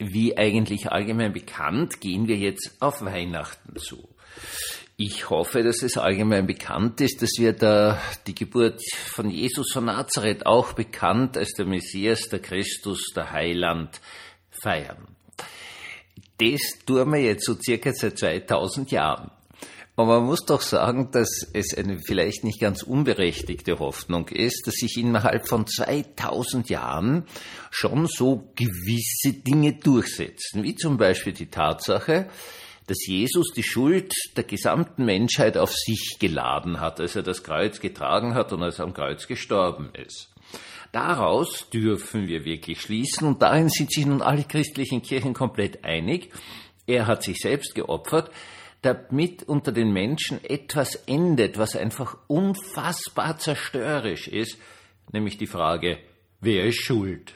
wie eigentlich allgemein bekannt, gehen wir jetzt auf Weihnachten zu. Ich hoffe, dass es allgemein bekannt ist, dass wir da die Geburt von Jesus von Nazareth auch bekannt als der Messias, der Christus, der Heiland feiern. Das tun wir jetzt so circa seit 2000 Jahren. Aber man muss doch sagen, dass es eine vielleicht nicht ganz unberechtigte Hoffnung ist, dass sich innerhalb von 2000 Jahren schon so gewisse Dinge durchsetzen, wie zum Beispiel die Tatsache, dass Jesus die Schuld der gesamten Menschheit auf sich geladen hat, als er das Kreuz getragen hat und als er am Kreuz gestorben ist. Daraus dürfen wir wirklich schließen, und darin sind sich nun alle christlichen Kirchen komplett einig, er hat sich selbst geopfert, damit unter den Menschen etwas endet, was einfach unfassbar zerstörerisch ist, nämlich die Frage, wer ist schuld?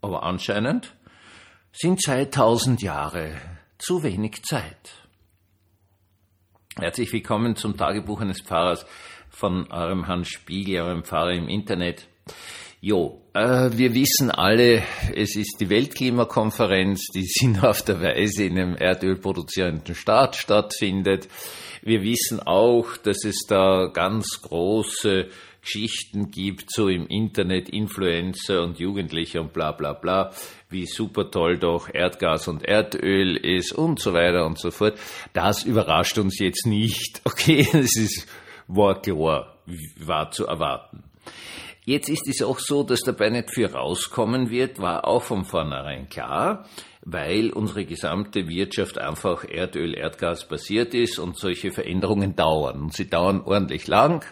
Aber anscheinend sind 2000 Jahre zu wenig Zeit. Herzlich willkommen zum Tagebuch eines Pfarrers von eurem Hans Spiegel, eurem Pfarrer im Internet. Jo, äh, wir wissen alle, es ist die Weltklimakonferenz, die sinnhafterweise in einem erdölproduzierenden Staat stattfindet. Wir wissen auch, dass es da ganz große Geschichten gibt, so im Internet, Influencer und Jugendliche und bla bla bla, wie super toll doch Erdgas und Erdöl ist und so weiter und so fort. Das überrascht uns jetzt nicht. Okay, es ist war klar, war zu erwarten. Jetzt ist es auch so, dass dabei nicht viel rauskommen wird, war auch von vornherein klar, weil unsere gesamte Wirtschaft einfach Erdöl, Erdgas basiert ist und solche Veränderungen dauern. Und sie dauern ordentlich lang,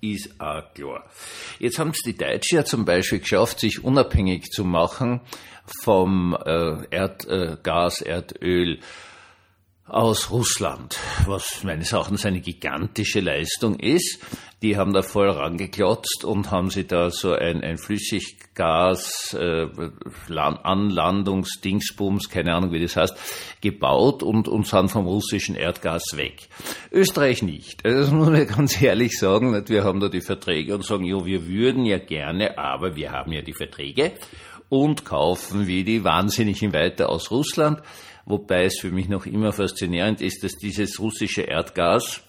ist auch klar. Jetzt haben es die Deutschen ja zum Beispiel geschafft, sich unabhängig zu machen vom äh, Erdgas, Erdöl, aus Russland, was meines Erachtens eine gigantische Leistung ist. Die haben da voll rangeklotzt und haben sie da so ein, ein Flüssiggas, äh, Anlandungsdingsbums, keine Ahnung wie das heißt, gebaut und, und sind vom russischen Erdgas weg. Österreich nicht. Also das muss man ganz ehrlich sagen. Wir haben da die Verträge und sagen, jo, wir würden ja gerne, aber wir haben ja die Verträge und kaufen wie die Wahnsinnigen weiter aus Russland wobei es für mich noch immer faszinierend ist, dass dieses russische Erdgas,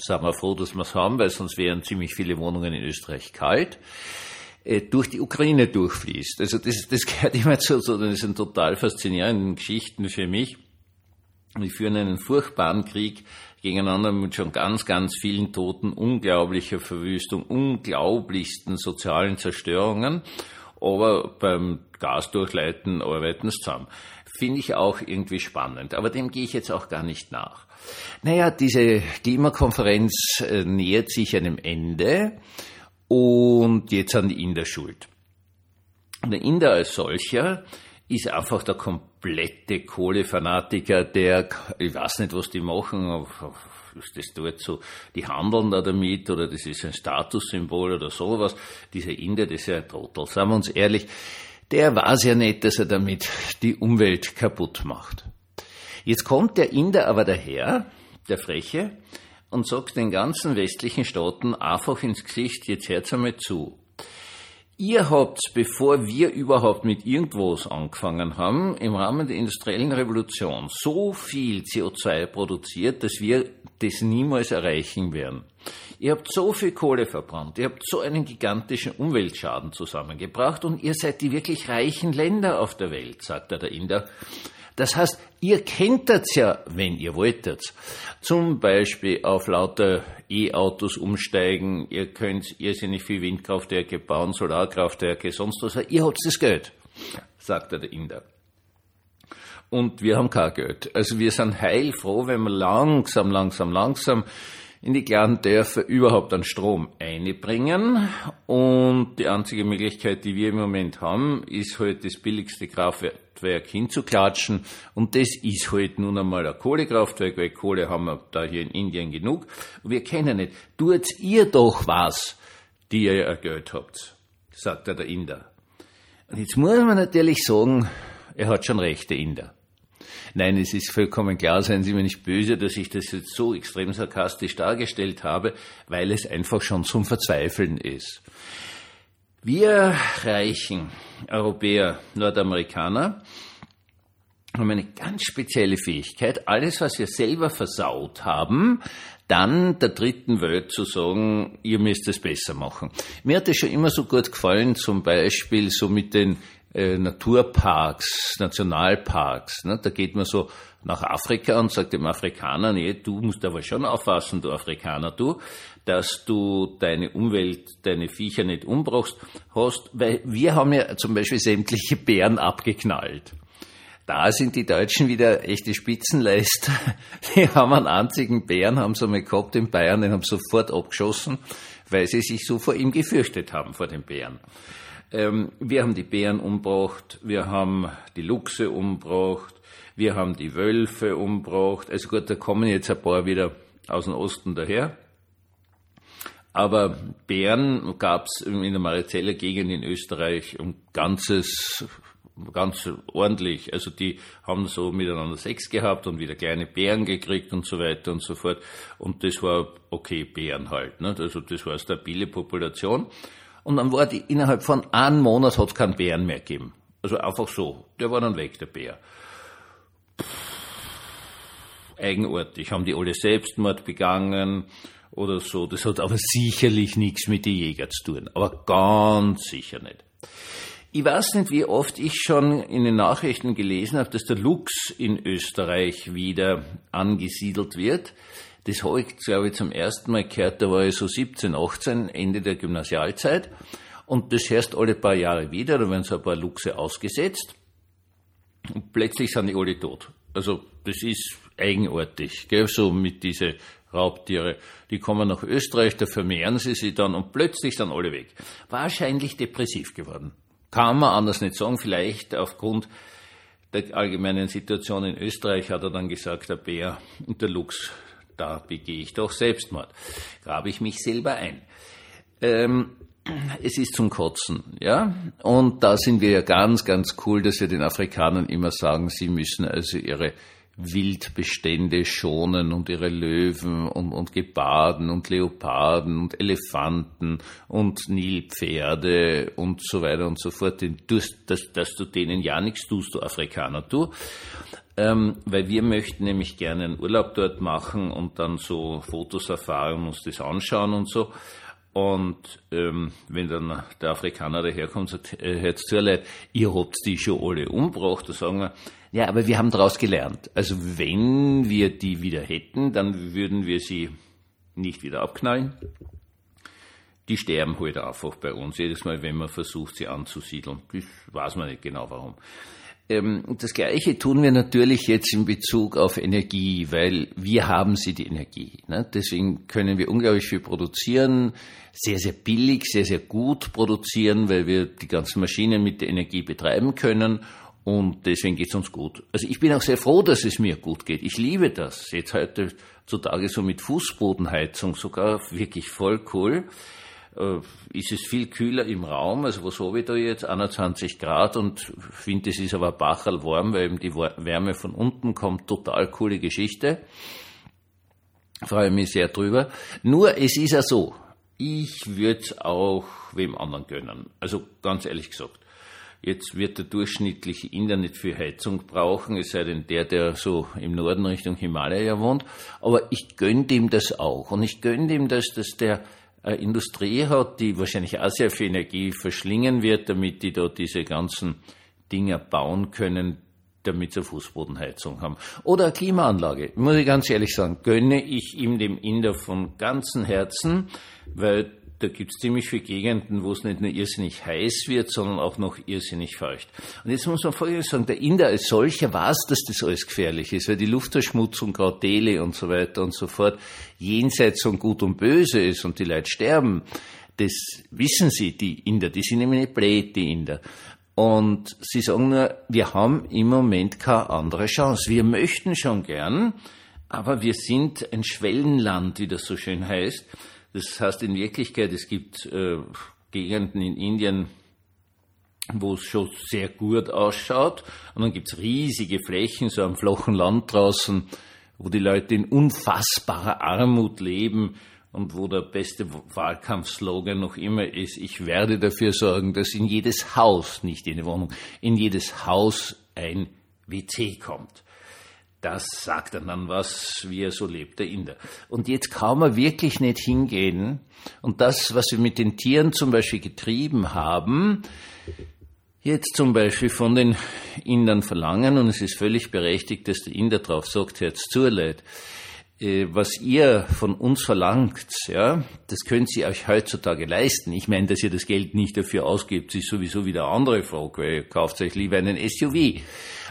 sagen wir froh, dass wir es haben, weil sonst wären ziemlich viele Wohnungen in Österreich kalt, äh, durch die Ukraine durchfließt. Also das, das gehört immer zu, das sind total faszinierenden Geschichten für mich. Wir führen einen furchtbaren Krieg gegeneinander mit schon ganz, ganz vielen Toten, unglaublicher Verwüstung, unglaublichsten sozialen Zerstörungen. Aber beim Gasdurchleiten arbeiten es zusammen finde ich auch irgendwie spannend. Aber dem gehe ich jetzt auch gar nicht nach. Naja, diese Klimakonferenz äh, nähert sich einem Ende und jetzt sind die Inder schuld. Der Inder als solcher ist einfach der komplette Kohlefanatiker, der, ich weiß nicht, was die machen, ist das dort so, die handeln da damit oder das ist ein Statussymbol oder sowas. Dieser Inder, das ist ja ein Trottel, sagen wir uns ehrlich der weiß ja nicht, dass er damit die Umwelt kaputt macht. Jetzt kommt der Inder aber daher, der Freche, und sagt den ganzen westlichen Staaten einfach ins Gesicht, jetzt hört's einmal zu. Ihr habt, bevor wir überhaupt mit irgendwas angefangen haben, im Rahmen der industriellen Revolution so viel CO2 produziert, dass wir das niemals erreichen werden. Ihr habt so viel Kohle verbrannt, ihr habt so einen gigantischen Umweltschaden zusammengebracht und ihr seid die wirklich reichen Länder auf der Welt, sagt er der Inder. Das heißt, ihr kennt das ja, wenn ihr wolltet. Zum Beispiel auf lauter E-Autos umsteigen, ihr könnt irrsinnig viel Windkraftwerke bauen, Solarkraftwerke, sonst was. Ihr habt das Geld, sagt er der Inder. Und wir haben kein Geld. Also wir sind heilfroh, wenn wir langsam, langsam, langsam in die kleinen Dörfer überhaupt an Strom einbringen. Und die einzige Möglichkeit, die wir im Moment haben, ist halt das billigste Kraftwerk hinzuklatschen. Und das ist halt nun einmal ein Kohlekraftwerk, weil Kohle haben wir da hier in Indien genug. Wir kennen nicht. Tut ihr doch was, die ihr ja Geld habt, sagt der Inder. Und jetzt muss man natürlich sagen, er hat schon recht, der Inder. Nein, es ist vollkommen klar, seien Sie mir nicht böse, dass ich das jetzt so extrem sarkastisch dargestellt habe, weil es einfach schon zum Verzweifeln ist. Wir reichen Europäer, Nordamerikaner haben eine ganz spezielle Fähigkeit, alles, was wir selber versaut haben, dann der dritten Welt zu sagen, ihr müsst es besser machen. Mir hat es schon immer so gut gefallen, zum Beispiel so mit den äh, Naturparks, Nationalparks. Ne? Da geht man so nach Afrika und sagt dem Afrikaner, nee, du musst aber schon aufpassen, du Afrikaner, du, dass du deine Umwelt, deine Viecher nicht umbrauchst, hast, weil wir haben ja zum Beispiel sämtliche Bären abgeknallt. Da sind die Deutschen wieder echte Spitzenleister. Die haben einen einzigen Bären, haben sie mal gehabt in Bayern, den haben sofort abgeschossen, weil sie sich so vor ihm gefürchtet haben, vor den Bären. Ähm, wir haben die Bären umgebracht, wir haben die Luchse umgebracht, wir haben die Wölfe umgebracht. Also gut, da kommen jetzt ein paar wieder aus dem Osten daher. Aber Bären gab es in der Marizeller Gegend in Österreich ein ganzes, ganz ordentlich. Also die haben so miteinander Sex gehabt und wieder kleine Bären gekriegt und so weiter und so fort. Und das war okay, Bären halt. Ne? Also das war eine stabile Population. Und dann war die, innerhalb von einem Monat hat es keinen Bären mehr gegeben. Also einfach so. Der war dann weg, der Bär. Eigenartig. Haben die alle Selbstmord begangen oder so. Das hat aber sicherlich nichts mit den Jägern zu tun. Aber ganz sicher nicht. Ich weiß nicht, wie oft ich schon in den Nachrichten gelesen habe, dass der Luchs in Österreich wieder angesiedelt wird. Das habe ich, glaube ich, zum ersten Mal gehört, da war ich so 17, 18, Ende der Gymnasialzeit. Und das hörst alle paar Jahre wieder, da werden so ein paar Luchse ausgesetzt. Und plötzlich sind die alle tot. Also, das ist eigenartig, gell? so mit diese Raubtiere. Die kommen nach Österreich, da vermehren sie sich dann und plötzlich sind alle weg. Wahrscheinlich depressiv geworden. Kann man anders nicht sagen, vielleicht aufgrund der allgemeinen Situation in Österreich hat er dann gesagt, der Bär und der Luchs, da begehe ich doch Selbstmord. Grabe ich mich selber ein. Ähm, es ist zum Kotzen, ja. Und da sind wir ja ganz, ganz cool, dass wir den Afrikanern immer sagen, sie müssen also ihre Wildbestände schonen und ihre Löwen und, und Geparden und Leoparden und Elefanten und Nilpferde und so weiter und so fort, dass, dass, dass du denen ja nichts tust, du Afrikaner, du ähm, weil wir möchten nämlich gerne einen Urlaub dort machen und dann so Fotos erfahren und uns das anschauen und so. Und ähm, wenn dann der Afrikaner daherkommt und sagt, äh, hört's zu leid, ihr habt die schon alle umgebracht, da sagen wir, ja, aber wir haben daraus gelernt. Also wenn wir die wieder hätten, dann würden wir sie nicht wieder abknallen. Die sterben halt einfach bei uns, jedes Mal, wenn man versucht, sie anzusiedeln. Das weiß man nicht genau warum. Ähm, das Gleiche tun wir natürlich jetzt in Bezug auf Energie, weil wir haben sie die Energie. Ne? Deswegen können wir unglaublich viel produzieren, sehr, sehr billig, sehr, sehr gut produzieren, weil wir die ganzen Maschinen mit der Energie betreiben können und deswegen geht es uns gut. Also ich bin auch sehr froh, dass es mir gut geht. Ich liebe das. Jetzt heute zutage so mit Fußbodenheizung sogar wirklich voll cool ist es viel kühler im Raum. Also was habe ich da jetzt? 21 Grad und finde, es ist aber Bachel warm, weil eben die Wärme von unten kommt. Total coole Geschichte. Freue mich sehr drüber. Nur es ist ja so, ich würde es auch wem anderen gönnen. Also ganz ehrlich gesagt. Jetzt wird der durchschnittliche Inder nicht viel Heizung brauchen, es sei denn der, der so im Norden Richtung Himalaya wohnt. Aber ich gönne dem das auch. Und ich gönne dem das, dass der äh, Industrie hat, die wahrscheinlich auch sehr viel Energie verschlingen wird, damit die dort diese ganzen Dinger bauen können, damit sie Fußbodenheizung haben. Oder eine Klimaanlage. Muss ich ganz ehrlich sagen, gönne ich ihm dem Inder von ganzem Herzen, weil da gibt es ziemlich viele Gegenden, wo es nicht nur irrsinnig heiß wird, sondern auch noch irrsinnig feucht. Und jetzt muss man folgendes sagen, der Inder als solcher weiß, dass das alles gefährlich ist, weil die Luftverschmutzung, gerade Delhi und so weiter und so fort, jenseits von Gut und Böse ist und die Leute sterben. Das wissen sie, die Inder, die sind nämlich nicht blöd, die Inder. Und sie sagen nur, wir haben im Moment keine andere Chance. Wir möchten schon gern, aber wir sind ein Schwellenland, wie das so schön heißt. Das heißt in Wirklichkeit, es gibt äh, Gegenden in Indien, wo es schon sehr gut ausschaut. Und dann gibt es riesige Flächen, so am flachen Land draußen, wo die Leute in unfassbarer Armut leben und wo der beste Wahlkampfslogan noch immer ist, ich werde dafür sorgen, dass in jedes Haus, nicht in die Wohnung, in jedes Haus ein WC kommt. Das sagt er dann was, wie er so lebt, der Inder. Und jetzt kann man wirklich nicht hingehen und das, was wir mit den Tieren zum Beispiel getrieben haben, jetzt zum Beispiel von den Indern verlangen, und es ist völlig berechtigt, dass der Inder drauf sagt, jetzt zuleid, äh, was ihr von uns verlangt, ja, das könnt ihr euch heutzutage leisten. Ich meine, dass ihr das Geld nicht dafür ausgibt, ist sowieso wieder andere Frage, ihr kauft euch lieber einen SUV.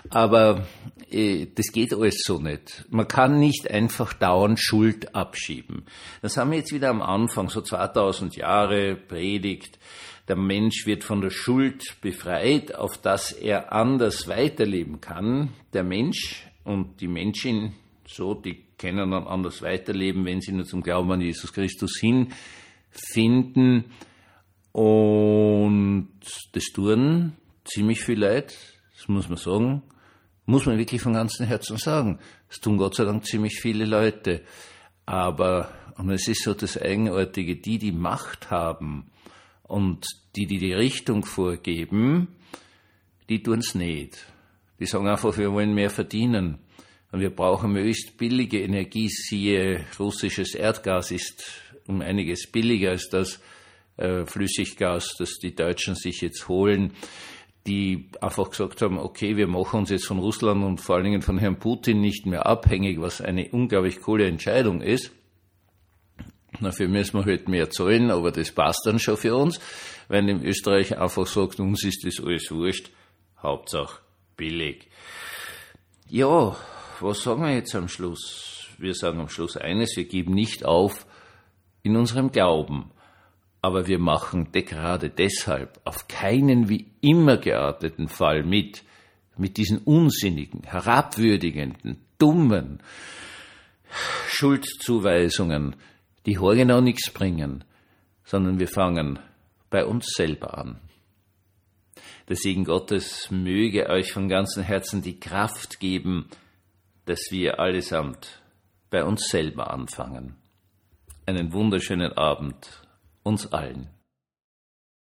Aber äh, das geht alles so nicht. Man kann nicht einfach dauernd Schuld abschieben. Das haben wir jetzt wieder am Anfang, so 2000 Jahre predigt. Der Mensch wird von der Schuld befreit, auf dass er anders weiterleben kann. Der Mensch und die Menschin, so, die können dann anders weiterleben, wenn sie nur zum Glauben an Jesus Christus hinfinden. Und das tun ziemlich viel Leid, das muss man sagen, muss man wirklich von ganzem Herzen sagen. Das tun Gott sei Dank ziemlich viele Leute. Aber, und es ist so das Eigenartige, die, die Macht haben und die, die die Richtung vorgeben, die tun es nicht. Die sagen einfach, wir wollen mehr verdienen. Und wir brauchen möglichst billige Energie, siehe russisches Erdgas ist um einiges billiger als das äh, Flüssiggas, das die Deutschen sich jetzt holen, die einfach gesagt haben, okay, wir machen uns jetzt von Russland und vor allen Dingen von Herrn Putin nicht mehr abhängig, was eine unglaublich coole Entscheidung ist. Dafür müssen wir halt mehr zahlen, aber das passt dann schon für uns, wenn in Österreich einfach sagt, uns ist das alles wurscht, Hauptsache billig. Ja, was sagen wir jetzt am Schluss? Wir sagen am Schluss eines, wir geben nicht auf in unserem Glauben. Aber wir machen gerade deshalb auf keinen wie immer gearteten Fall mit, mit diesen unsinnigen, herabwürdigenden, dummen Schuldzuweisungen, die genau nichts bringen, sondern wir fangen bei uns selber an. Der Segen Gottes möge euch von ganzem Herzen die Kraft geben, dass wir allesamt bei uns selber anfangen. Einen wunderschönen Abend uns allen.